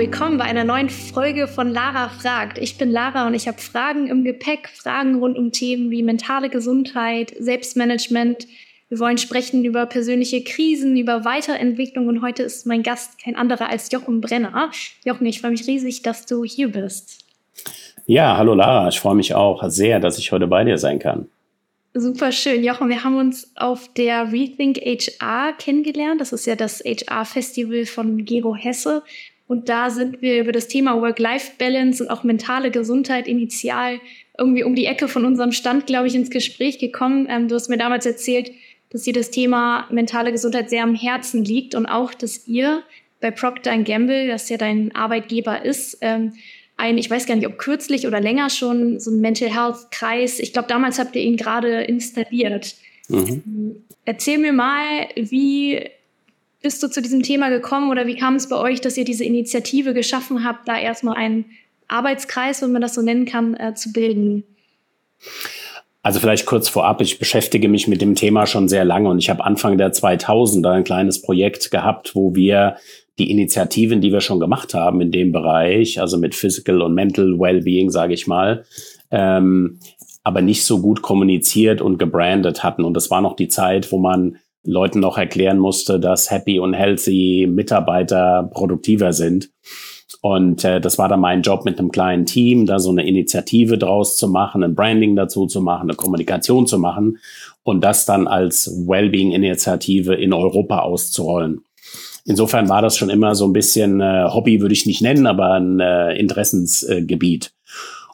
willkommen bei einer neuen Folge von Lara fragt. Ich bin Lara und ich habe Fragen im Gepäck, Fragen rund um Themen wie mentale Gesundheit, Selbstmanagement. Wir wollen sprechen über persönliche Krisen, über Weiterentwicklung und heute ist mein Gast kein anderer als Jochen Brenner. Jochen, ich freue mich riesig, dass du hier bist. Ja, hallo Lara, ich freue mich auch sehr, dass ich heute bei dir sein kann. Super schön. Jochen, wir haben uns auf der Rethink HR kennengelernt. Das ist ja das HR-Festival von Gero Hesse. Und da sind wir über das Thema Work-Life-Balance und auch mentale Gesundheit initial irgendwie um die Ecke von unserem Stand, glaube ich, ins Gespräch gekommen. Ähm, du hast mir damals erzählt, dass dir das Thema mentale Gesundheit sehr am Herzen liegt und auch, dass ihr bei Procter Gamble, das ja dein Arbeitgeber ist, ähm, ein, ich weiß gar nicht, ob kürzlich oder länger schon, so ein Mental Health Kreis. Ich glaube, damals habt ihr ihn gerade installiert. Mhm. Erzähl mir mal, wie bist du zu diesem Thema gekommen oder wie kam es bei euch, dass ihr diese Initiative geschaffen habt, da erstmal einen Arbeitskreis, wenn man das so nennen kann, äh, zu bilden? Also vielleicht kurz vorab, ich beschäftige mich mit dem Thema schon sehr lange und ich habe Anfang der 2000er ein kleines Projekt gehabt, wo wir die Initiativen, die wir schon gemacht haben in dem Bereich, also mit Physical und Mental Wellbeing, sage ich mal, ähm, aber nicht so gut kommuniziert und gebrandet hatten. Und das war noch die Zeit, wo man Leuten noch erklären musste, dass happy und healthy Mitarbeiter produktiver sind. Und äh, das war dann mein Job mit einem kleinen Team, da so eine Initiative draus zu machen, ein Branding dazu zu machen, eine Kommunikation zu machen und das dann als Wellbeing-Initiative in Europa auszurollen. Insofern war das schon immer so ein bisschen äh, Hobby, würde ich nicht nennen, aber ein äh, Interessensgebiet.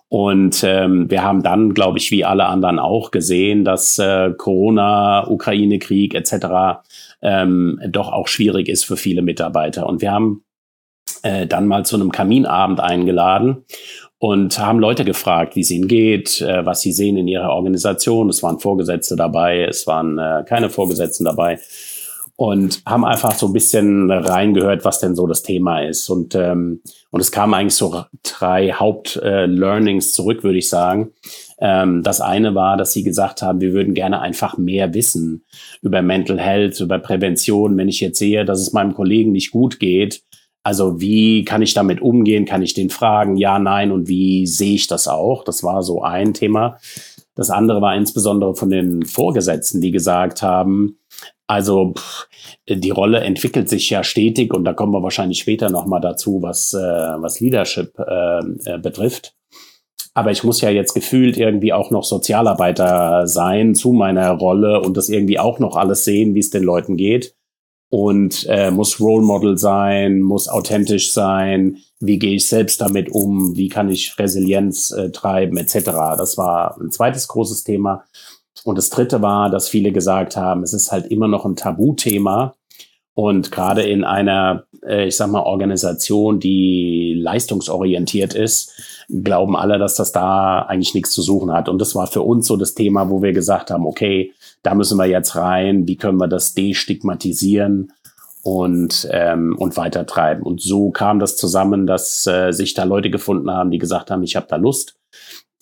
Und ähm, wir haben dann, glaube ich, wie alle anderen auch gesehen, dass äh, Corona, Ukraine-Krieg etc. Ähm, doch auch schwierig ist für viele Mitarbeiter. Und wir haben äh, dann mal zu einem Kaminabend eingeladen und haben Leute gefragt, wie es ihnen geht, äh, was sie sehen in ihrer Organisation. Es waren Vorgesetzte dabei, es waren äh, keine Vorgesetzten dabei und haben einfach so ein bisschen reingehört, was denn so das Thema ist. Und, ähm, und es kamen eigentlich so drei Haupt-Learnings äh, zurück, würde ich sagen. Ähm, das eine war, dass sie gesagt haben, wir würden gerne einfach mehr wissen über Mental Health, über Prävention. Wenn ich jetzt sehe, dass es meinem Kollegen nicht gut geht, also wie kann ich damit umgehen? Kann ich den fragen? Ja, nein. Und wie sehe ich das auch? Das war so ein Thema. Das andere war insbesondere von den Vorgesetzten, die gesagt haben, also pff, die Rolle entwickelt sich ja stetig und da kommen wir wahrscheinlich später nochmal dazu, was, äh, was Leadership äh, äh, betrifft. Aber ich muss ja jetzt gefühlt irgendwie auch noch Sozialarbeiter sein zu meiner Rolle und das irgendwie auch noch alles sehen, wie es den Leuten geht. Und äh, muss Role Model sein, muss authentisch sein. Wie gehe ich selbst damit um? Wie kann ich Resilienz äh, treiben, etc. Das war ein zweites großes Thema. Und das dritte war, dass viele gesagt haben, es ist halt immer noch ein Tabuthema. Und gerade in einer, äh, ich sag mal, Organisation, die leistungsorientiert ist, glauben alle, dass das da eigentlich nichts zu suchen hat. Und das war für uns so das Thema, wo wir gesagt haben, okay, da müssen wir jetzt rein, wie können wir das destigmatisieren und, ähm, und weitertreiben. Und so kam das zusammen, dass äh, sich da Leute gefunden haben, die gesagt haben, ich habe da Lust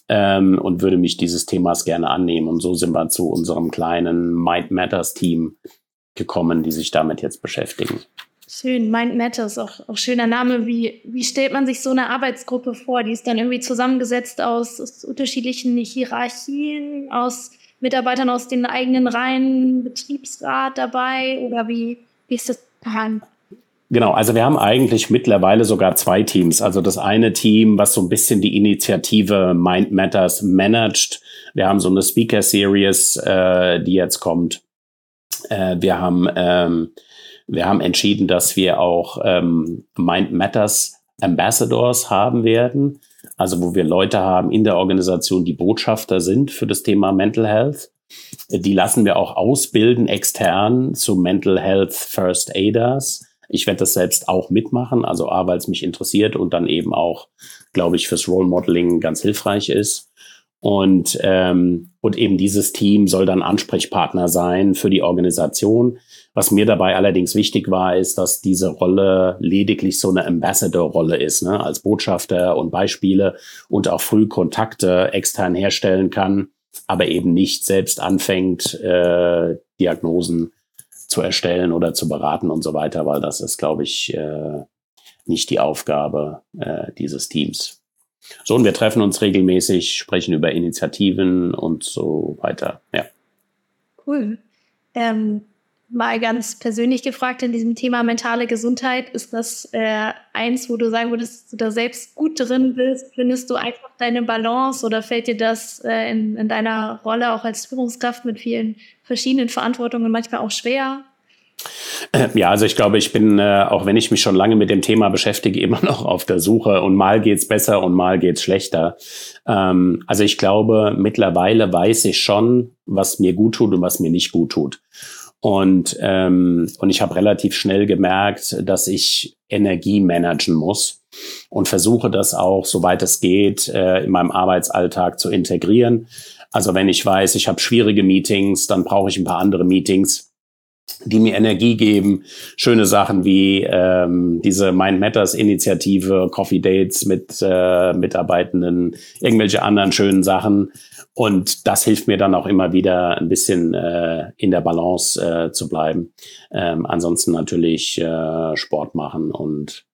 ähm, und würde mich dieses Themas gerne annehmen. Und so sind wir zu unserem kleinen Mind Matters Team gekommen, die sich damit jetzt beschäftigen. Schön, Mind Matters, auch, auch schöner Name. Wie, wie stellt man sich so eine Arbeitsgruppe vor? Die ist dann irgendwie zusammengesetzt aus, aus unterschiedlichen Hierarchien, aus Mitarbeitern aus den eigenen Reihen, Betriebsrat dabei oder wie, wie ist das geplant? Genau, also wir haben eigentlich mittlerweile sogar zwei Teams. Also das eine Team, was so ein bisschen die Initiative Mind Matters managt. Wir haben so eine Speaker Series, äh, die jetzt kommt. Äh, wir haben ähm, wir haben entschieden, dass wir auch ähm, Mind Matters Ambassadors haben werden. Also wo wir Leute haben in der Organisation, die Botschafter sind für das Thema Mental Health. Die lassen wir auch ausbilden extern zu Mental Health First Aiders ich werde das selbst auch mitmachen, also A, weil es mich interessiert und dann eben auch, glaube ich, fürs Role Modeling ganz hilfreich ist. Und, ähm, und eben dieses Team soll dann Ansprechpartner sein für die Organisation. Was mir dabei allerdings wichtig war, ist, dass diese Rolle lediglich so eine Ambassador-Rolle ist, ne? als Botschafter und Beispiele und auch früh Kontakte extern herstellen kann, aber eben nicht selbst anfängt, äh, Diagnosen zu erstellen oder zu beraten und so weiter, weil das ist, glaube ich, äh, nicht die Aufgabe äh, dieses Teams. So, und wir treffen uns regelmäßig, sprechen über Initiativen und so weiter. Ja. Cool. Ähm, mal ganz persönlich gefragt in diesem Thema mentale Gesundheit, ist das äh, eins, wo du sagen würdest, du da selbst gut drin bist? Findest du einfach deine Balance oder fällt dir das äh, in, in deiner Rolle auch als Führungskraft mit vielen verschiedenen Verantwortungen manchmal auch schwer? Ja, also ich glaube, ich bin, äh, auch wenn ich mich schon lange mit dem Thema beschäftige, immer noch auf der Suche und mal geht's besser und mal geht's schlechter. Ähm, also ich glaube, mittlerweile weiß ich schon, was mir gut tut und was mir nicht gut tut. Und, ähm, und ich habe relativ schnell gemerkt, dass ich Energie managen muss und versuche das auch, soweit es geht, äh, in meinem Arbeitsalltag zu integrieren. Also wenn ich weiß, ich habe schwierige Meetings, dann brauche ich ein paar andere Meetings die mir Energie geben. Schöne Sachen wie ähm, diese Mind Matters Initiative, Coffee Dates mit äh, Mitarbeitenden, irgendwelche anderen schönen Sachen. Und das hilft mir dann auch immer wieder ein bisschen äh, in der Balance äh, zu bleiben. Ähm, ansonsten natürlich äh, Sport machen und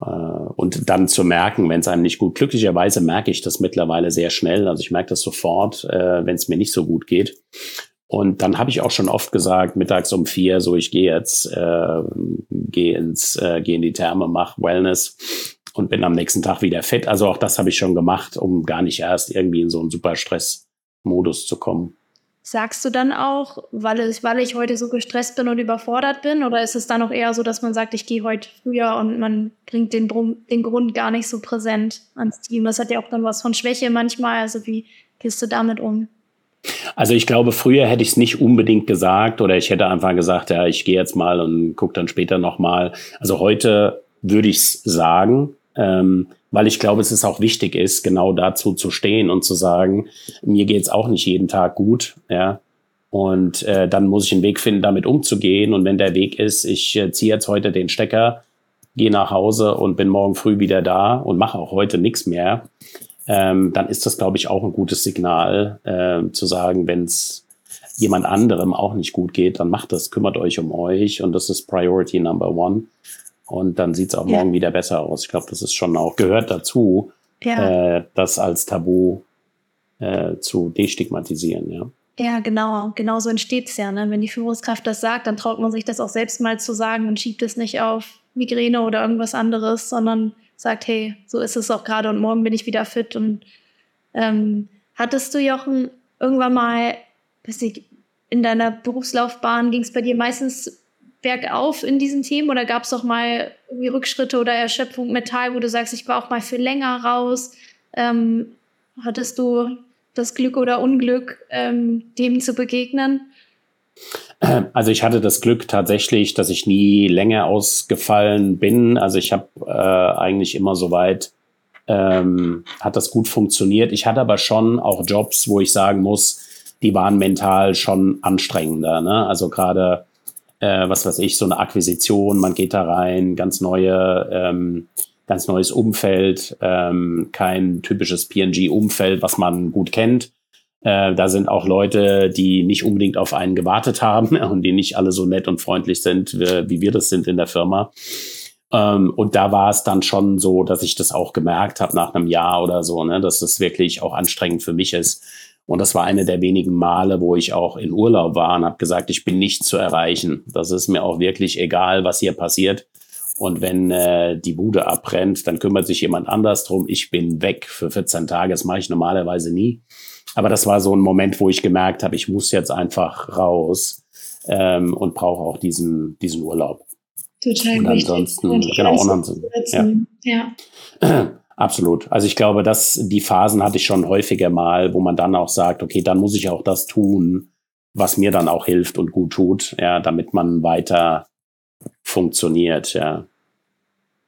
äh, und dann zu merken, wenn es einem nicht gut. Glücklicherweise merke ich das mittlerweile sehr schnell. Also ich merke das sofort, äh, wenn es mir nicht so gut geht. Und dann habe ich auch schon oft gesagt, mittags um vier, so ich gehe jetzt, äh, gehe ins, äh, gehe in die Therme, mach Wellness und bin am nächsten Tag wieder fit. Also auch das habe ich schon gemacht, um gar nicht erst irgendwie in so einen super Stress-Modus zu kommen. Sagst du dann auch, weil ich, weil ich heute so gestresst bin und überfordert bin? Oder ist es dann auch eher so, dass man sagt, ich gehe heute früher und man bringt den, den Grund gar nicht so präsent ans Team? Das hat ja auch dann was von Schwäche manchmal. Also wie gehst du damit um? Also ich glaube, früher hätte ich es nicht unbedingt gesagt oder ich hätte einfach gesagt, ja, ich gehe jetzt mal und gucke dann später nochmal. Also heute würde ich es sagen, ähm, weil ich glaube, es ist auch wichtig ist, genau dazu zu stehen und zu sagen, mir geht's auch nicht jeden Tag gut, ja. Und äh, dann muss ich einen Weg finden, damit umzugehen. Und wenn der Weg ist, ich äh, ziehe jetzt heute den Stecker, gehe nach Hause und bin morgen früh wieder da und mache auch heute nichts mehr, ähm, dann ist das, glaube ich, auch ein gutes Signal, äh, zu sagen, wenn es jemand anderem auch nicht gut geht, dann macht das, kümmert euch um euch und das ist Priority Number One. Und dann sieht es auch ja. morgen wieder besser aus. Ich glaube, das ist schon auch, gehört dazu, ja. äh, das als Tabu äh, zu destigmatisieren, ja. Ja, genau. Genau so entsteht es ja. Ne? Wenn die Führungskraft das sagt, dann traut man sich das auch selbst mal zu sagen und schiebt es nicht auf Migräne oder irgendwas anderes, sondern sagt, hey, so ist es auch gerade und morgen bin ich wieder fit. Und ähm, hattest du, Jochen, irgendwann mal, in deiner Berufslaufbahn ging es bei dir meistens bergauf in diesen Themen oder gab es auch mal irgendwie Rückschritte oder Erschöpfung Metall, wo du sagst, ich war auch mal für länger raus? Ähm, hattest du das Glück oder Unglück, ähm, dem zu begegnen? Also ich hatte das Glück tatsächlich, dass ich nie länger ausgefallen bin. Also ich habe äh, eigentlich immer so weit, ähm, hat das gut funktioniert. Ich hatte aber schon auch Jobs, wo ich sagen muss, die waren mental schon anstrengender. Ne? Also gerade, äh, was weiß ich, so eine Akquisition, man geht da rein, ganz neue, ähm, ganz neues Umfeld, ähm, kein typisches PNG-Umfeld, was man gut kennt. Äh, da sind auch Leute, die nicht unbedingt auf einen gewartet haben und die nicht alle so nett und freundlich sind, wie, wie wir das sind in der Firma. Ähm, und da war es dann schon so, dass ich das auch gemerkt habe nach einem Jahr oder so, ne, dass das wirklich auch anstrengend für mich ist. Und das war eine der wenigen Male, wo ich auch in Urlaub war und habe gesagt, ich bin nicht zu erreichen. Das ist mir auch wirklich egal, was hier passiert. Und wenn äh, die Bude abbrennt, dann kümmert sich jemand anders drum. Ich bin weg für 14 Tage. Das mache ich normalerweise nie. Aber das war so ein Moment, wo ich gemerkt habe, ich muss jetzt einfach raus ähm, und brauche auch diesen, diesen Urlaub. Total und ansonsten, und genau, und ansonsten, ja. ja. Absolut. Also ich glaube, dass die Phasen hatte ich schon häufiger mal, wo man dann auch sagt, okay, dann muss ich auch das tun, was mir dann auch hilft und gut tut, ja, damit man weiter funktioniert, ja.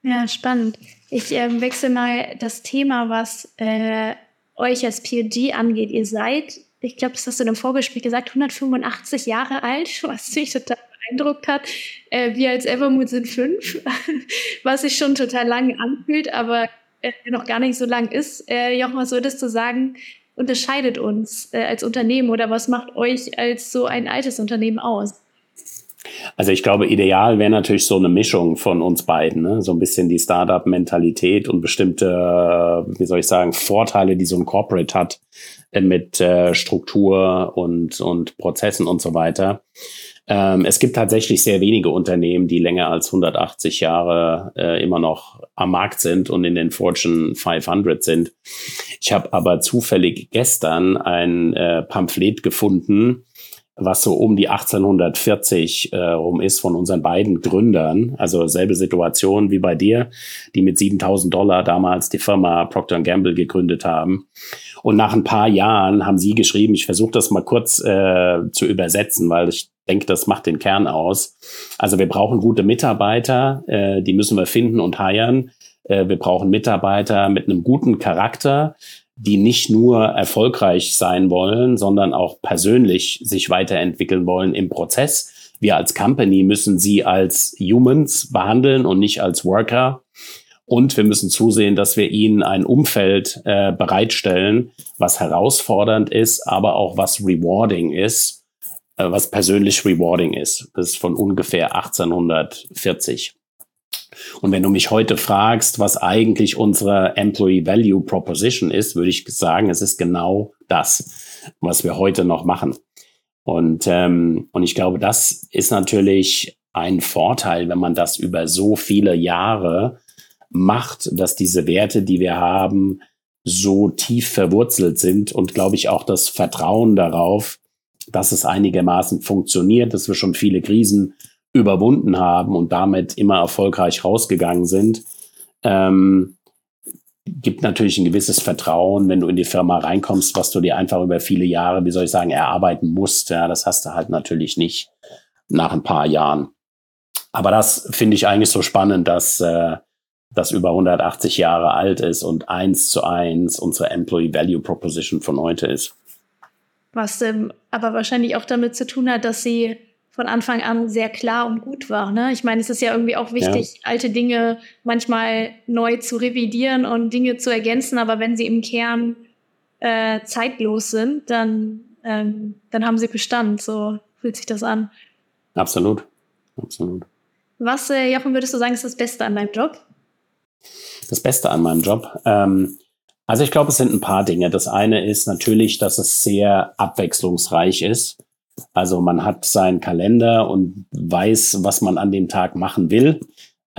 Ja, spannend. Ich äh, wechsle mal das Thema, was äh, euch als PLG angeht. Ihr seid, ich glaube, das hast du in einem Vorgespräch gesagt, 185 Jahre alt, was mich total beeindruckt hat. Äh, wir als Evermood sind fünf, was sich schon total lang anfühlt, aber äh, noch gar nicht so lang ist. Äh, Jochen, was würdest du sagen, unterscheidet uns äh, als Unternehmen oder was macht euch als so ein altes Unternehmen aus? Also ich glaube, ideal wäre natürlich so eine Mischung von uns beiden, ne? so ein bisschen die Startup-Mentalität und bestimmte, wie soll ich sagen, Vorteile, die so ein Corporate hat äh, mit äh, Struktur und, und Prozessen und so weiter. Ähm, es gibt tatsächlich sehr wenige Unternehmen, die länger als 180 Jahre äh, immer noch am Markt sind und in den Fortune 500 sind. Ich habe aber zufällig gestern ein Pamphlet gefunden, was so um die 1840 äh, rum ist von unseren beiden Gründern. Also selbe Situation wie bei dir, die mit 7000 Dollar damals die Firma Procter Gamble gegründet haben. Und nach ein paar Jahren haben sie geschrieben, ich versuche das mal kurz äh, zu übersetzen, weil ich denke, das macht den Kern aus. Also wir brauchen gute Mitarbeiter, äh, die müssen wir finden und heiren. Äh, wir brauchen Mitarbeiter mit einem guten Charakter, die nicht nur erfolgreich sein wollen, sondern auch persönlich sich weiterentwickeln wollen im Prozess. Wir als Company müssen sie als Humans behandeln und nicht als Worker. Und wir müssen zusehen, dass wir ihnen ein Umfeld äh, bereitstellen, was herausfordernd ist, aber auch was rewarding ist, äh, was persönlich rewarding ist. Das ist von ungefähr 1840. Und wenn du mich heute fragst, was eigentlich unsere Employee Value Proposition ist, würde ich sagen, es ist genau das, was wir heute noch machen. Und, ähm, und ich glaube, das ist natürlich ein Vorteil, wenn man das über so viele Jahre macht, dass diese Werte, die wir haben, so tief verwurzelt sind und glaube ich auch das Vertrauen darauf, dass es einigermaßen funktioniert, dass wir schon viele Krisen überwunden haben und damit immer erfolgreich rausgegangen sind, ähm, gibt natürlich ein gewisses Vertrauen, wenn du in die Firma reinkommst, was du dir einfach über viele Jahre, wie soll ich sagen, erarbeiten musst. Ja, das hast du halt natürlich nicht nach ein paar Jahren. Aber das finde ich eigentlich so spannend, dass äh, das über 180 Jahre alt ist und eins zu eins unsere Employee Value Proposition von heute ist. Was ähm, aber wahrscheinlich auch damit zu tun hat, dass sie von Anfang an sehr klar und gut war. Ne? Ich meine, es ist ja irgendwie auch wichtig, ja. alte Dinge manchmal neu zu revidieren und Dinge zu ergänzen, aber wenn sie im Kern äh, zeitlos sind, dann, ähm, dann haben sie Bestand. So fühlt sich das an. Absolut. Absolut. Was, äh, Jochen, würdest du sagen, ist das Beste an deinem Job? Das Beste an meinem Job? Ähm, also ich glaube, es sind ein paar Dinge. Das eine ist natürlich, dass es sehr abwechslungsreich ist. Also man hat seinen Kalender und weiß, was man an dem Tag machen will.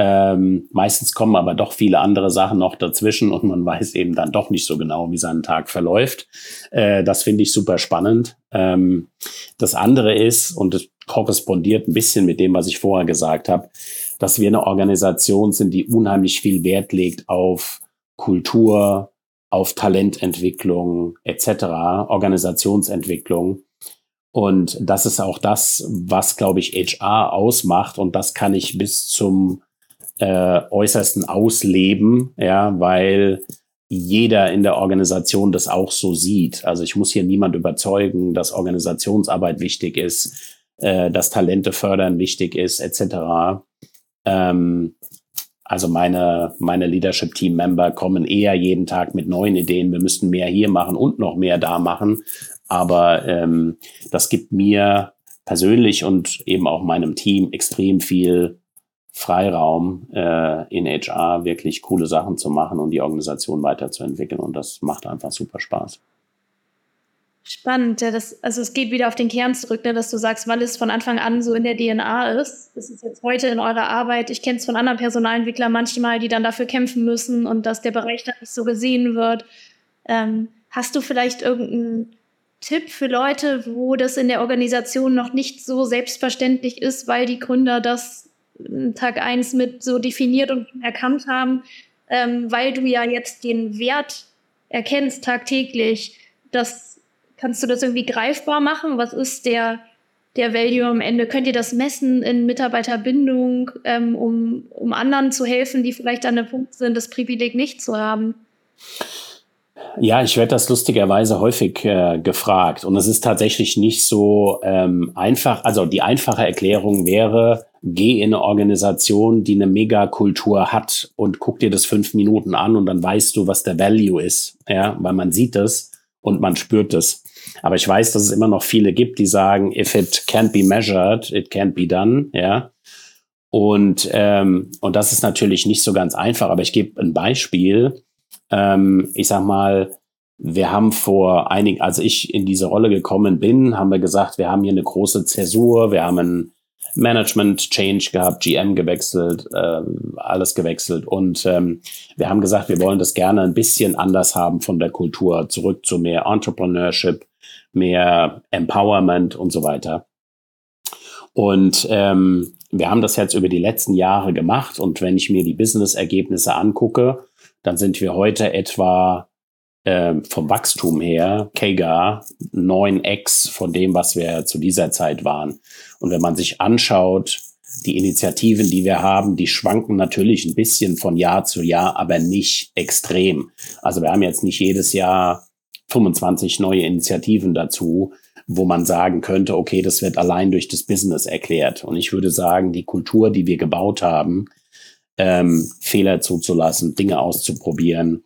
Ähm, meistens kommen aber doch viele andere Sachen noch dazwischen und man weiß eben dann doch nicht so genau, wie sein Tag verläuft. Äh, das finde ich super spannend. Ähm, das andere ist, und es korrespondiert ein bisschen mit dem, was ich vorher gesagt habe, dass wir eine Organisation sind, die unheimlich viel Wert legt auf Kultur, auf Talententwicklung etc., Organisationsentwicklung. Und das ist auch das, was, glaube ich, HR ausmacht. Und das kann ich bis zum äh, äußersten ausleben, ja, weil jeder in der Organisation das auch so sieht. Also ich muss hier niemand überzeugen, dass Organisationsarbeit wichtig ist, äh, dass Talente fördern wichtig ist, etc. Ähm, also meine, meine Leadership-Team-Member kommen eher jeden Tag mit neuen Ideen. Wir müssten mehr hier machen und noch mehr da machen, aber ähm, das gibt mir persönlich und eben auch meinem Team extrem viel Freiraum äh, in HR, wirklich coole Sachen zu machen und die Organisation weiterzuentwickeln. Und das macht einfach super Spaß. Spannend, ja, das, also es geht wieder auf den Kern zurück, ne, dass du sagst, weil es von Anfang an so in der DNA ist. Das ist jetzt heute in eurer Arbeit. Ich kenne es von anderen Personalentwicklern manchmal, die dann dafür kämpfen müssen und dass der Bereich dann nicht so gesehen wird. Ähm, hast du vielleicht irgendeinen Tipp für Leute, wo das in der Organisation noch nicht so selbstverständlich ist, weil die Gründer das Tag eins mit so definiert und erkannt haben, ähm, weil du ja jetzt den Wert erkennst tagtäglich, das kannst du das irgendwie greifbar machen? Was ist der, der Value am Ende? Könnt ihr das messen in Mitarbeiterbindung, ähm, um, um anderen zu helfen, die vielleicht an dem Punkt sind, das Privileg nicht zu haben? Ja, ich werde das lustigerweise häufig äh, gefragt und es ist tatsächlich nicht so ähm, einfach. Also die einfache Erklärung wäre, geh in eine Organisation, die eine Megakultur hat und guck dir das fünf Minuten an und dann weißt du, was der Value ist, ja, weil man sieht es und man spürt es. Aber ich weiß, dass es immer noch viele gibt, die sagen, if it can't be measured, it can't be done, ja. Und, ähm, und das ist natürlich nicht so ganz einfach, aber ich gebe ein Beispiel. Ähm, ich sag mal, wir haben vor einigen, als ich in diese Rolle gekommen bin, haben wir gesagt, wir haben hier eine große Zäsur, wir haben einen Management Change gehabt, GM gewechselt, äh, alles gewechselt und ähm, wir haben gesagt, wir wollen das gerne ein bisschen anders haben von der Kultur, zurück zu mehr Entrepreneurship, mehr Empowerment und so weiter. Und ähm, wir haben das jetzt über die letzten Jahre gemacht und wenn ich mir die Business-Ergebnisse angucke, dann sind wir heute etwa äh, vom Wachstum her, KEGA, 9x von dem, was wir zu dieser Zeit waren. Und wenn man sich anschaut, die Initiativen, die wir haben, die schwanken natürlich ein bisschen von Jahr zu Jahr, aber nicht extrem. Also wir haben jetzt nicht jedes Jahr 25 neue Initiativen dazu, wo man sagen könnte, okay, das wird allein durch das Business erklärt. Und ich würde sagen, die Kultur, die wir gebaut haben, ähm, Fehler zuzulassen, Dinge auszuprobieren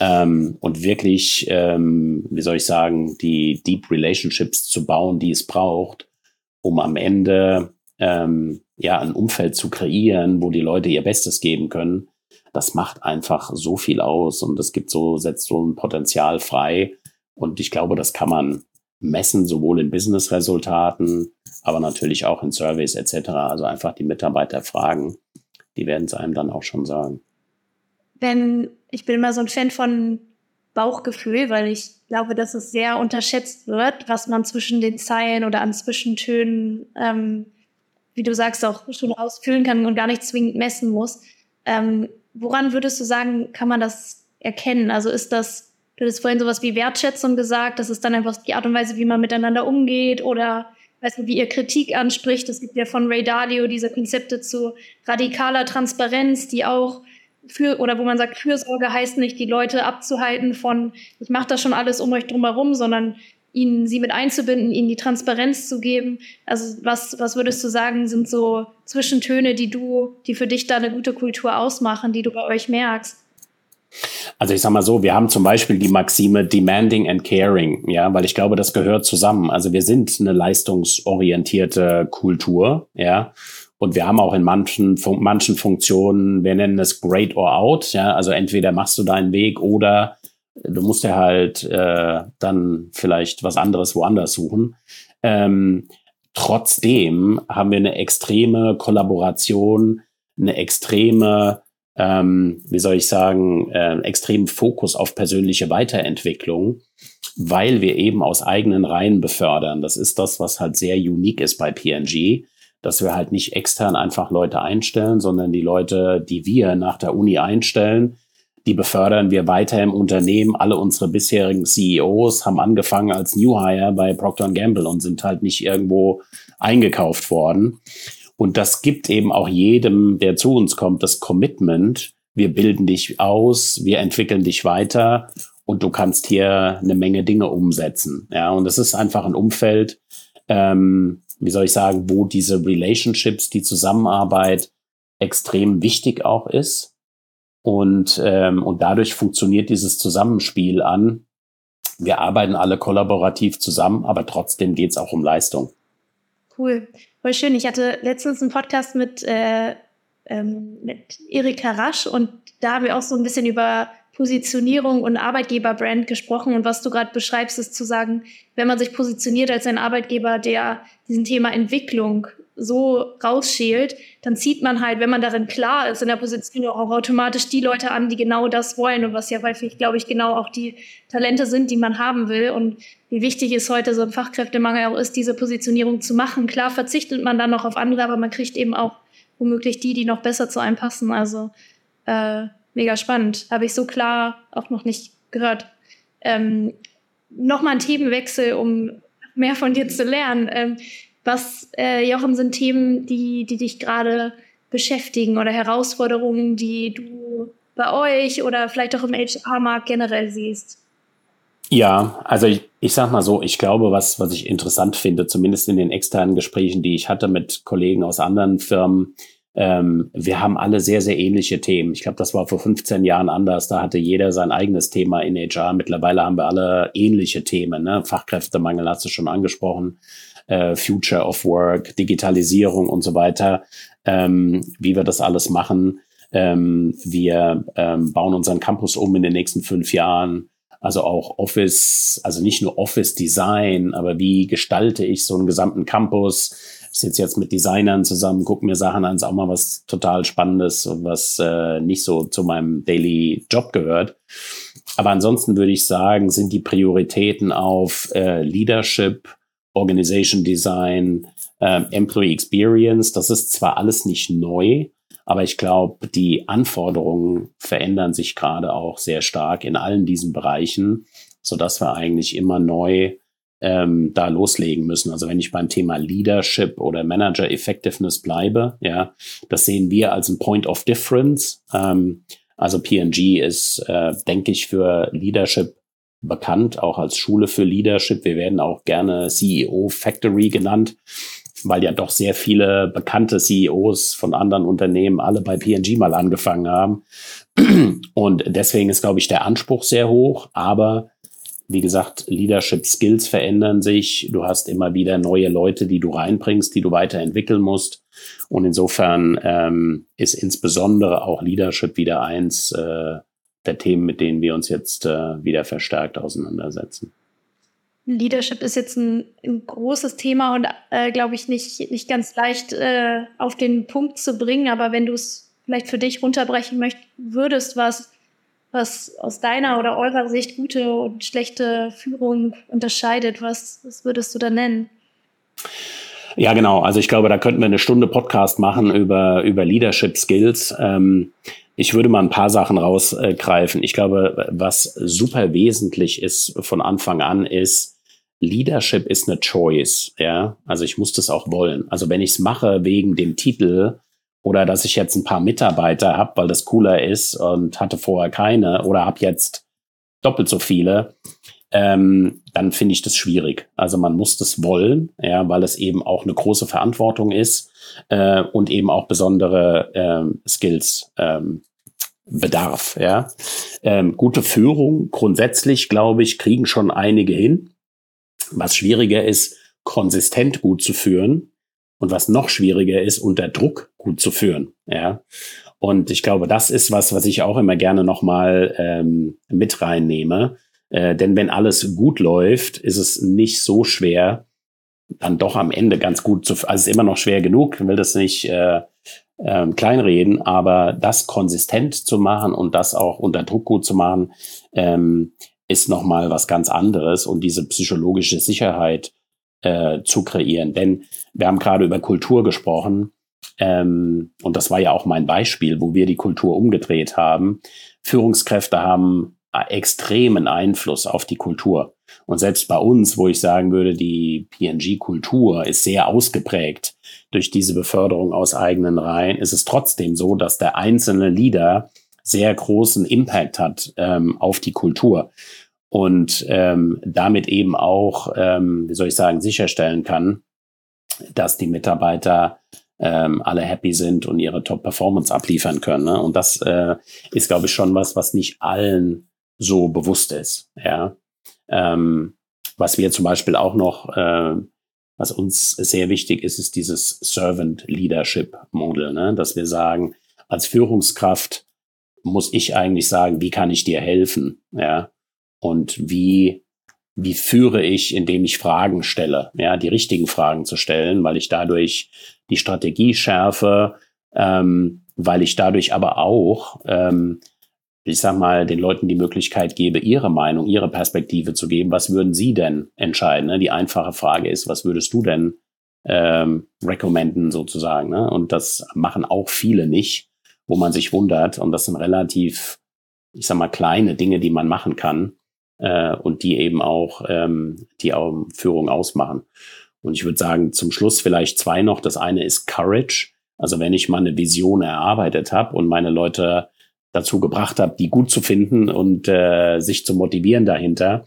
ähm, und wirklich, ähm, wie soll ich sagen, die Deep Relationships zu bauen, die es braucht, um am Ende ähm, ja ein Umfeld zu kreieren, wo die Leute ihr Bestes geben können. Das macht einfach so viel aus und es gibt so, setzt so ein Potenzial frei. Und ich glaube, das kann man messen, sowohl in Business-Resultaten, aber natürlich auch in Surveys etc. Also einfach die Mitarbeiter fragen, die werden es einem dann auch schon sagen. Wenn, ich bin immer so ein Fan von Bauchgefühl, weil ich glaube, dass es sehr unterschätzt wird, was man zwischen den Zeilen oder an Zwischentönen, ähm, wie du sagst, auch schon ausfühlen kann und gar nicht zwingend messen muss. Ähm, woran würdest du sagen, kann man das erkennen? Also ist das Du hast vorhin sowas wie Wertschätzung gesagt. Das ist dann einfach die Art und Weise, wie man miteinander umgeht oder weißt du, wie ihr Kritik anspricht. Es gibt ja von Ray Dalio diese Konzepte zu radikaler Transparenz, die auch für oder wo man sagt, Fürsorge heißt nicht, die Leute abzuhalten von, ich mache das schon alles um euch drumherum, sondern ihnen sie mit einzubinden, ihnen die Transparenz zu geben. Also was, was würdest du sagen, sind so Zwischentöne, die du, die für dich da eine gute Kultur ausmachen, die du bei euch merkst? Also ich sag mal so, wir haben zum Beispiel die Maxime Demanding and Caring, ja, weil ich glaube, das gehört zusammen. Also wir sind eine leistungsorientierte Kultur, ja. Und wir haben auch in manchen, manchen Funktionen, wir nennen es Great or Out, ja, also entweder machst du deinen Weg oder du musst ja halt äh, dann vielleicht was anderes woanders suchen. Ähm, trotzdem haben wir eine extreme Kollaboration, eine extreme ähm, wie soll ich sagen, äh, extremen Fokus auf persönliche Weiterentwicklung, weil wir eben aus eigenen Reihen befördern. Das ist das, was halt sehr unique ist bei PNG, dass wir halt nicht extern einfach Leute einstellen, sondern die Leute, die wir nach der Uni einstellen, die befördern wir weiter im Unternehmen. Alle unsere bisherigen CEOs haben angefangen als New Hire bei Procter Gamble und sind halt nicht irgendwo eingekauft worden. Und das gibt eben auch jedem, der zu uns kommt, das Commitment. Wir bilden dich aus, wir entwickeln dich weiter und du kannst hier eine Menge Dinge umsetzen. Ja, und es ist einfach ein Umfeld, ähm, wie soll ich sagen, wo diese Relationships, die Zusammenarbeit extrem wichtig auch ist. Und, ähm, und dadurch funktioniert dieses Zusammenspiel an. Wir arbeiten alle kollaborativ zusammen, aber trotzdem geht es auch um Leistung. Cool. Voll schön. Ich hatte letztens einen Podcast mit, äh, ähm, mit Erika Rasch und da haben wir auch so ein bisschen über Positionierung und Arbeitgeberbrand gesprochen. Und was du gerade beschreibst, ist zu sagen, wenn man sich positioniert als ein Arbeitgeber, der diesen Thema Entwicklung so rausschält, dann zieht man halt, wenn man darin klar ist, in der Position auch automatisch die Leute an, die genau das wollen und was ja häufig, glaube ich, genau auch die Talente sind, die man haben will. Und wie wichtig es heute so ein Fachkräftemangel auch ist, diese Positionierung zu machen. Klar verzichtet man dann noch auf andere, aber man kriegt eben auch womöglich die, die noch besser zu einem passen. Also äh, mega spannend. Habe ich so klar auch noch nicht gehört. Ähm, Nochmal ein Themenwechsel, um mehr von dir zu lernen. Ähm, was, äh, Jochen, sind Themen, die, die dich gerade beschäftigen oder Herausforderungen, die du bei euch oder vielleicht auch im HR-Markt generell siehst? Ja, also ich, ich sag mal so, ich glaube, was, was ich interessant finde, zumindest in den externen Gesprächen, die ich hatte mit Kollegen aus anderen Firmen, ähm, wir haben alle sehr, sehr ähnliche Themen. Ich glaube, das war vor 15 Jahren anders. Da hatte jeder sein eigenes Thema in HR. Mittlerweile haben wir alle ähnliche Themen. Ne? Fachkräftemangel hast du schon angesprochen. Äh, Future of Work, Digitalisierung und so weiter. Ähm, wie wir das alles machen. Ähm, wir ähm, bauen unseren Campus um in den nächsten fünf Jahren. Also auch Office, also nicht nur Office Design, aber wie gestalte ich so einen gesamten Campus? Ich sitze jetzt mit Designern zusammen, gucke mir Sachen an, ist auch mal was total Spannendes und was äh, nicht so zu meinem Daily Job gehört. Aber ansonsten würde ich sagen, sind die Prioritäten auf äh, Leadership, Organization Design, äh, Employee Experience. Das ist zwar alles nicht neu, aber ich glaube, die Anforderungen verändern sich gerade auch sehr stark in allen diesen Bereichen, so dass wir eigentlich immer neu ähm, da loslegen müssen. Also wenn ich beim Thema Leadership oder Manager Effectiveness bleibe, ja, das sehen wir als ein Point of Difference. Ähm, also PNG ist, äh, denke ich, für Leadership bekannt, auch als Schule für Leadership. Wir werden auch gerne CEO Factory genannt weil ja doch sehr viele bekannte CEOs von anderen Unternehmen alle bei PNG mal angefangen haben. Und deswegen ist, glaube ich, der Anspruch sehr hoch. Aber wie gesagt, Leadership Skills verändern sich. Du hast immer wieder neue Leute, die du reinbringst, die du weiterentwickeln musst. Und insofern ähm, ist insbesondere auch Leadership wieder eins äh, der Themen, mit denen wir uns jetzt äh, wieder verstärkt auseinandersetzen. Leadership ist jetzt ein, ein großes Thema und äh, glaube ich nicht, nicht ganz leicht äh, auf den Punkt zu bringen. Aber wenn du es vielleicht für dich runterbrechen möchtest, würdest, was, was aus deiner oder eurer Sicht gute und schlechte Führung unterscheidet, was, was würdest du da nennen? Ja, genau. Also ich glaube, da könnten wir eine Stunde Podcast machen über, über Leadership Skills. Ähm, ich würde mal ein paar Sachen rausgreifen. Ich glaube, was super wesentlich ist von Anfang an, ist, Leadership ist eine Choice, ja. Also ich muss das auch wollen. Also wenn ich es mache wegen dem Titel oder dass ich jetzt ein paar Mitarbeiter habe, weil das cooler ist und hatte vorher keine oder habe jetzt doppelt so viele, ähm, dann finde ich das schwierig. Also man muss das wollen, ja, weil es eben auch eine große Verantwortung ist äh, und eben auch besondere ähm, Skills ähm, bedarf. Ja, ähm, gute Führung grundsätzlich glaube ich kriegen schon einige hin. Was schwieriger ist, konsistent gut zu führen und was noch schwieriger ist, unter Druck gut zu führen. Ja. Und ich glaube, das ist was, was ich auch immer gerne nochmal ähm, mit reinnehme. Äh, denn wenn alles gut läuft, ist es nicht so schwer, dann doch am Ende ganz gut zu, also es ist immer noch schwer genug, ich will das nicht äh, äh, kleinreden, aber das konsistent zu machen und das auch unter Druck gut zu machen, ähm, ist nochmal was ganz anderes und diese psychologische Sicherheit äh, zu kreieren. Denn wir haben gerade über Kultur gesprochen ähm, und das war ja auch mein Beispiel, wo wir die Kultur umgedreht haben. Führungskräfte haben extremen Einfluss auf die Kultur. Und selbst bei uns, wo ich sagen würde, die PNG-Kultur ist sehr ausgeprägt durch diese Beförderung aus eigenen Reihen, ist es trotzdem so, dass der einzelne Leader sehr großen Impact hat ähm, auf die Kultur und ähm, damit eben auch, ähm, wie soll ich sagen, sicherstellen kann, dass die Mitarbeiter ähm, alle happy sind und ihre Top-Performance abliefern können. Ne? Und das äh, ist, glaube ich, schon was, was nicht allen so bewusst ist. Ja, ähm, was wir zum Beispiel auch noch, äh, was uns sehr wichtig ist, ist dieses Servant Leadership Model, ne? dass wir sagen, als Führungskraft muss ich eigentlich sagen, wie kann ich dir helfen? Ja. Und wie, wie führe ich, indem ich Fragen stelle? Ja, die richtigen Fragen zu stellen, weil ich dadurch die Strategie schärfe, ähm, weil ich dadurch aber auch, ähm, ich sag mal, den Leuten die Möglichkeit gebe, ihre Meinung, ihre Perspektive zu geben. Was würden sie denn entscheiden? Ne? Die einfache Frage ist, was würdest du denn ähm, recommenden sozusagen? Ne? Und das machen auch viele nicht wo man sich wundert. Und das sind relativ, ich sag mal, kleine Dinge, die man machen kann äh, und die eben auch ähm, die Führung ausmachen. Und ich würde sagen, zum Schluss vielleicht zwei noch. Das eine ist Courage. Also wenn ich mal eine Vision erarbeitet habe und meine Leute dazu gebracht habe, die gut zu finden und äh, sich zu motivieren dahinter,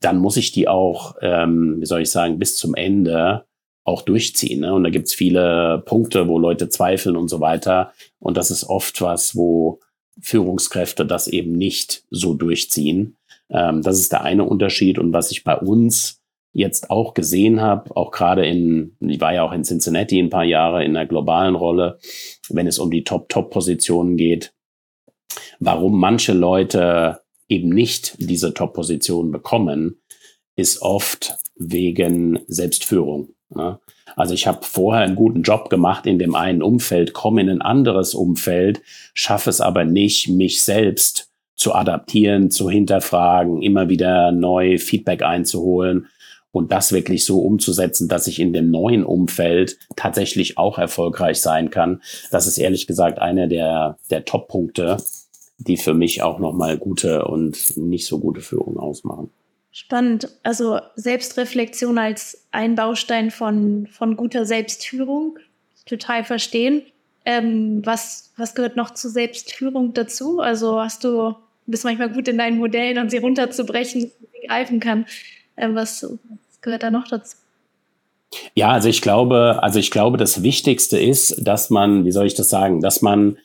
dann muss ich die auch, ähm, wie soll ich sagen, bis zum Ende auch durchziehen. Ne? Und da gibt's viele Punkte, wo Leute zweifeln und so weiter. Und das ist oft was, wo Führungskräfte das eben nicht so durchziehen. Ähm, das ist der eine Unterschied. Und was ich bei uns jetzt auch gesehen habe, auch gerade in, ich war ja auch in Cincinnati ein paar Jahre in der globalen Rolle, wenn es um die Top-Top-Positionen geht, warum manche Leute eben nicht diese Top-Positionen bekommen, ist oft wegen Selbstführung. Ne? Also ich habe vorher einen guten Job gemacht in dem einen Umfeld, komme in ein anderes Umfeld, schaffe es aber nicht, mich selbst zu adaptieren, zu hinterfragen, immer wieder neu Feedback einzuholen und das wirklich so umzusetzen, dass ich in dem neuen Umfeld tatsächlich auch erfolgreich sein kann. Das ist ehrlich gesagt einer der, der Top-Punkte, die für mich auch nochmal gute und nicht so gute Führung ausmachen. Spannend. Also Selbstreflexion als ein Baustein von, von guter Selbstführung. Total verstehen. Ähm, was, was gehört noch zu Selbstführung dazu? Also hast du, bist manchmal gut in deinen Modellen und sie runterzubrechen, greifen kann. Ähm, was, was gehört da noch dazu? Ja, also ich glaube, also ich glaube, das Wichtigste ist, dass man, wie soll ich das sagen, dass man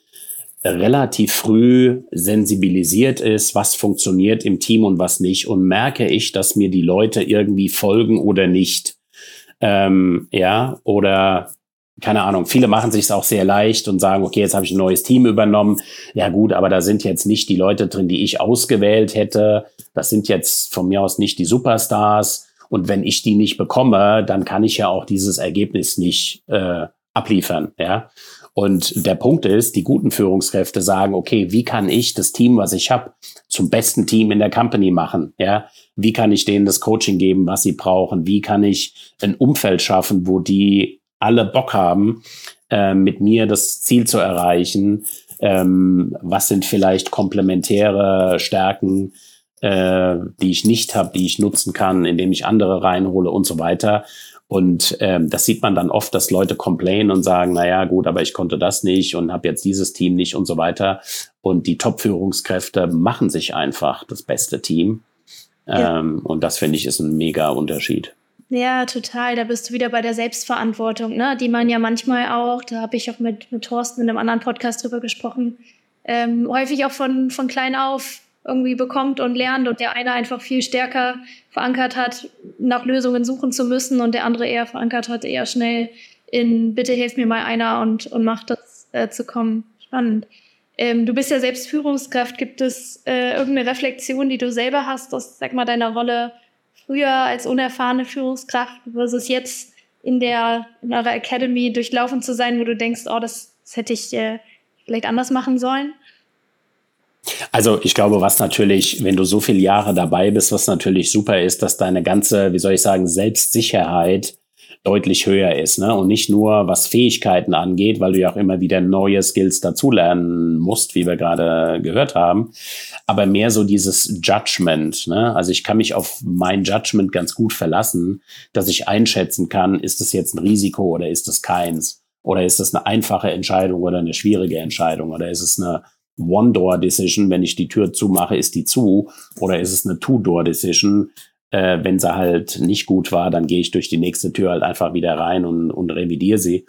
relativ früh sensibilisiert ist, was funktioniert im Team und was nicht. Und merke ich, dass mir die Leute irgendwie folgen oder nicht. Ähm, ja, oder keine Ahnung, viele machen sich es auch sehr leicht und sagen, okay, jetzt habe ich ein neues Team übernommen. Ja gut, aber da sind jetzt nicht die Leute drin, die ich ausgewählt hätte. Das sind jetzt von mir aus nicht die Superstars. Und wenn ich die nicht bekomme, dann kann ich ja auch dieses Ergebnis nicht äh, abliefern. Ja. Und der Punkt ist, die guten Führungskräfte sagen, okay, wie kann ich das Team, was ich habe, zum besten Team in der Company machen? Ja, wie kann ich denen das Coaching geben, was sie brauchen? Wie kann ich ein Umfeld schaffen, wo die alle Bock haben, äh, mit mir das Ziel zu erreichen? Ähm, was sind vielleicht komplementäre Stärken, äh, die ich nicht habe, die ich nutzen kann, indem ich andere reinhole und so weiter. Und ähm, das sieht man dann oft, dass Leute complainen und sagen, na ja, gut, aber ich konnte das nicht und habe jetzt dieses Team nicht und so weiter. Und die Top-Führungskräfte machen sich einfach das beste Team. Ja. Ähm, und das finde ich ist ein mega Unterschied. Ja, total. Da bist du wieder bei der Selbstverantwortung, ne? die man ja manchmal auch, da habe ich auch mit, mit Thorsten in einem anderen Podcast drüber gesprochen, ähm, häufig auch von, von klein auf irgendwie bekommt und lernt und der eine einfach viel stärker verankert hat, nach Lösungen suchen zu müssen und der andere eher verankert hat, eher schnell in bitte hilf mir mal einer und, und macht das äh, zu kommen. Spannend. Ähm, du bist ja selbst Führungskraft. Gibt es äh, irgendeine Reflexion, die du selber hast aus, sag mal, deiner Rolle früher als unerfahrene Führungskraft versus jetzt in der in eurer Academy durchlaufen zu sein, wo du denkst, oh, das, das hätte ich äh, vielleicht anders machen sollen? Also ich glaube, was natürlich, wenn du so viele Jahre dabei bist, was natürlich super ist, dass deine ganze, wie soll ich sagen, Selbstsicherheit deutlich höher ist. Ne? Und nicht nur was Fähigkeiten angeht, weil du ja auch immer wieder neue Skills dazulernen musst, wie wir gerade gehört haben, aber mehr so dieses Judgment. Ne? Also ich kann mich auf mein Judgment ganz gut verlassen, dass ich einschätzen kann, ist es jetzt ein Risiko oder ist es keins? Oder ist es eine einfache Entscheidung oder eine schwierige Entscheidung? Oder ist es eine One-Door-Decision, wenn ich die Tür zumache, ist die zu? Oder ist es eine Two-Door-Decision? Äh, wenn sie halt nicht gut war, dann gehe ich durch die nächste Tür halt einfach wieder rein und, und revidiere sie.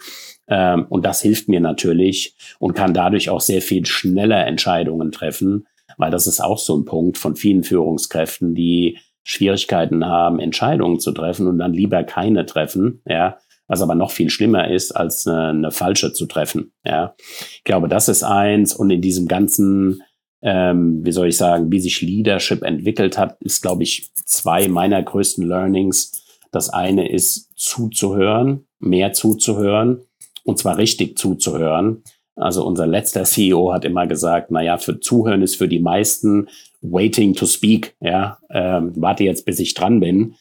Ähm, und das hilft mir natürlich und kann dadurch auch sehr viel schneller Entscheidungen treffen, weil das ist auch so ein Punkt von vielen Führungskräften, die Schwierigkeiten haben, Entscheidungen zu treffen und dann lieber keine treffen, ja, was aber noch viel schlimmer ist, als eine, eine falsche zu treffen. Ja, ich glaube, das ist eins. Und in diesem ganzen, ähm, wie soll ich sagen, wie sich Leadership entwickelt hat, ist, glaube ich, zwei meiner größten Learnings. Das eine ist zuzuhören, mehr zuzuhören und zwar richtig zuzuhören. Also unser letzter CEO hat immer gesagt, na ja, für Zuhören ist für die meisten waiting to speak. Ja, ähm, warte jetzt, bis ich dran bin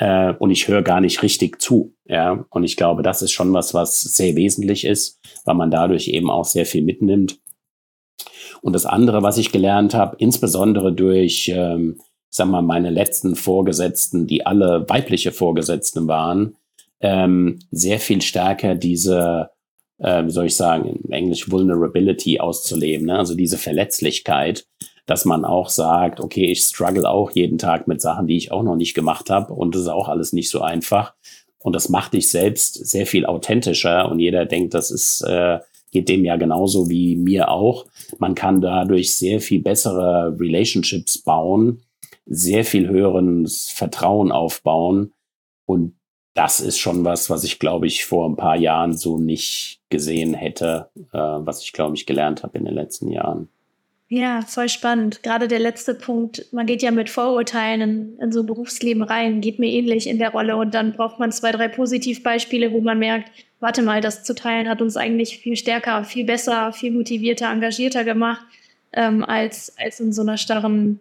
äh, und ich höre gar nicht richtig zu. Ja, und ich glaube, das ist schon was, was sehr wesentlich ist, weil man dadurch eben auch sehr viel mitnimmt. Und das andere, was ich gelernt habe, insbesondere durch, ähm, sag mal, meine letzten Vorgesetzten, die alle weibliche Vorgesetzten waren, ähm, sehr viel stärker diese, äh, wie soll ich sagen, in Englisch Vulnerability auszuleben, ne? also diese Verletzlichkeit, dass man auch sagt, okay, ich struggle auch jeden Tag mit Sachen, die ich auch noch nicht gemacht habe und das ist auch alles nicht so einfach. Und das macht dich selbst sehr viel authentischer und jeder denkt, das ist, äh, geht dem ja genauso wie mir auch. Man kann dadurch sehr viel bessere Relationships bauen, sehr viel höheres Vertrauen aufbauen. Und das ist schon was, was ich, glaube ich, vor ein paar Jahren so nicht gesehen hätte, äh, was ich, glaube ich, gelernt habe in den letzten Jahren. Ja, voll spannend. Gerade der letzte Punkt. Man geht ja mit Vorurteilen in, in so Berufsleben rein, geht mir ähnlich in der Rolle und dann braucht man zwei, drei Positivbeispiele, wo man merkt, warte mal, das zu teilen hat uns eigentlich viel stärker, viel besser, viel motivierter, engagierter gemacht, ähm, als, als in so einer starren,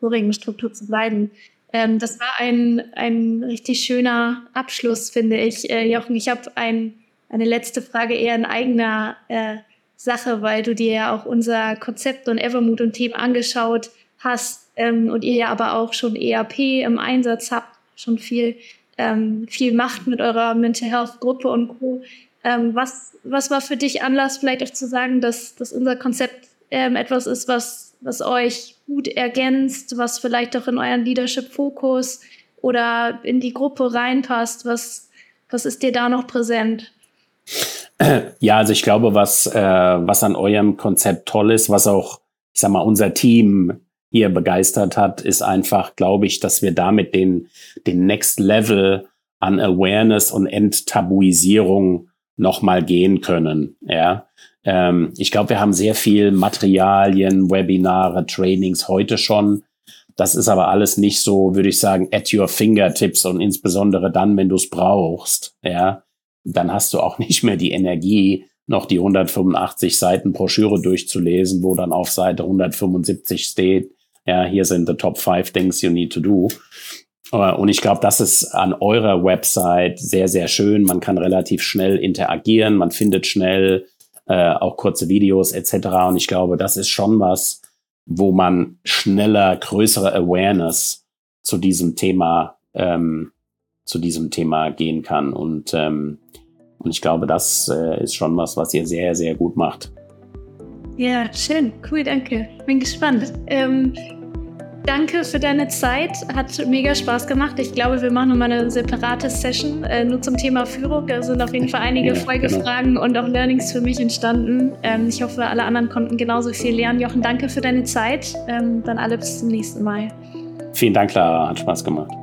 vorigen Struktur zu bleiben. Ähm, das war ein, ein richtig schöner Abschluss, finde ich. Äh, Jochen, ich habe ein, eine letzte Frage eher in eigener äh, Sache, weil du dir ja auch unser Konzept und Evermood und Themen angeschaut hast ähm, und ihr ja aber auch schon ERP im Einsatz habt, schon viel, ähm, viel macht mit eurer Mental Health Gruppe und Co. Ähm, was, was war für dich Anlass, vielleicht auch zu sagen, dass, dass unser Konzept ähm, etwas ist, was, was euch gut ergänzt, was vielleicht auch in euren Leadership-Fokus oder in die Gruppe reinpasst? Was, was ist dir da noch präsent? Ja, also ich glaube, was, äh, was an eurem Konzept toll ist, was auch, ich sag mal, unser Team hier begeistert hat, ist einfach, glaube ich, dass wir damit den, den Next Level an Awareness und Enttabuisierung nochmal gehen können. Ja, ähm, ich glaube, wir haben sehr viel Materialien, Webinare, Trainings heute schon. Das ist aber alles nicht so, würde ich sagen, at your fingertips und insbesondere dann, wenn du es brauchst. Ja, dann hast du auch nicht mehr die Energie, noch die 185 Seiten Broschüre durchzulesen, wo dann auf Seite 175 steht, ja, hier sind the top five things you need to do. Äh, und ich glaube, das ist an eurer Website sehr, sehr schön. Man kann relativ schnell interagieren, man findet schnell äh, auch kurze Videos etc. Und ich glaube, das ist schon was, wo man schneller größere Awareness zu diesem Thema ähm, zu diesem Thema gehen kann. Und, ähm, und ich glaube, das äh, ist schon was, was ihr sehr, sehr gut macht. Ja, schön, cool, danke. Bin gespannt. Ähm, danke für deine Zeit. Hat mega Spaß gemacht. Ich glaube, wir machen nochmal eine separate Session äh, nur zum Thema Führung. Da sind auf jeden Fall einige ja, Folgefragen genau. und auch Learnings für mich entstanden. Ähm, ich hoffe, alle anderen konnten genauso viel lernen. Jochen, danke für deine Zeit. Ähm, dann alle bis zum nächsten Mal. Vielen Dank, Clara. Hat Spaß gemacht.